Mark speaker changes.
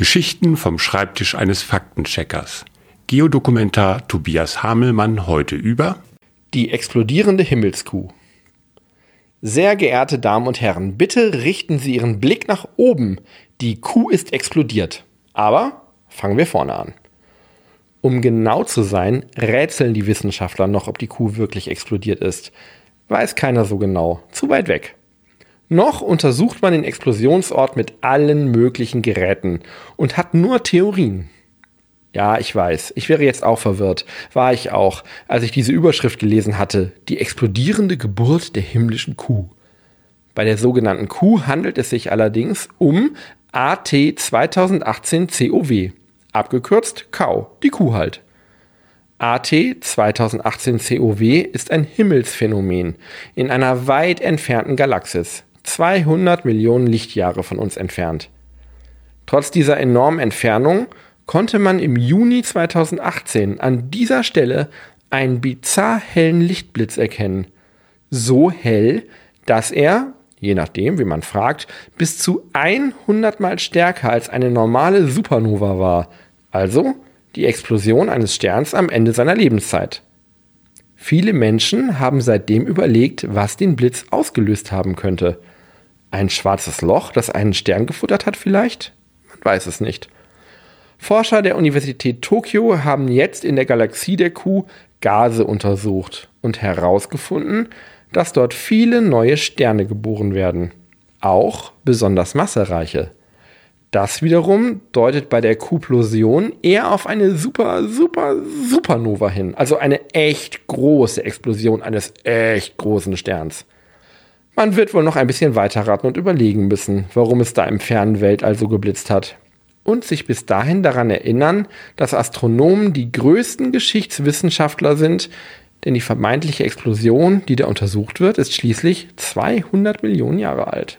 Speaker 1: Geschichten vom Schreibtisch eines Faktencheckers. Geodokumentar Tobias Hamelmann heute über
Speaker 2: Die explodierende Himmelskuh. Sehr geehrte Damen und Herren, bitte richten Sie Ihren Blick nach oben. Die Kuh ist explodiert. Aber fangen wir vorne an. Um genau zu sein, rätseln die Wissenschaftler noch, ob die Kuh wirklich explodiert ist. Weiß keiner so genau. Zu weit weg. Noch untersucht man den Explosionsort mit allen möglichen Geräten und hat nur Theorien. Ja, ich weiß, ich wäre jetzt auch verwirrt, war ich auch, als ich diese Überschrift gelesen hatte, die explodierende Geburt der himmlischen Kuh. Bei der sogenannten Kuh handelt es sich allerdings um AT 2018 COW, abgekürzt Kau, die Kuh halt. AT 2018 COW ist ein Himmelsphänomen in einer weit entfernten Galaxis. 200 Millionen Lichtjahre von uns entfernt. Trotz dieser enormen Entfernung konnte man im Juni 2018 an dieser Stelle einen bizarr hellen Lichtblitz erkennen. So hell, dass er, je nachdem, wie man fragt, bis zu 100 mal stärker als eine normale Supernova war. Also die Explosion eines Sterns am Ende seiner Lebenszeit. Viele Menschen haben seitdem überlegt, was den Blitz ausgelöst haben könnte. Ein schwarzes Loch, das einen Stern gefuttert hat vielleicht? Man weiß es nicht. Forscher der Universität Tokio haben jetzt in der Galaxie der Kuh Gase untersucht und herausgefunden, dass dort viele neue Sterne geboren werden. Auch besonders massereiche. Das wiederum deutet bei der Kuplosion eher auf eine super, super, Supernova hin. Also eine echt große Explosion eines echt großen Sterns. Man wird wohl noch ein bisschen weiter raten und überlegen müssen, warum es da im fernen Weltall so geblitzt hat. Und sich bis dahin daran erinnern, dass Astronomen die größten Geschichtswissenschaftler sind, denn die vermeintliche Explosion, die da untersucht wird, ist schließlich 200 Millionen Jahre alt.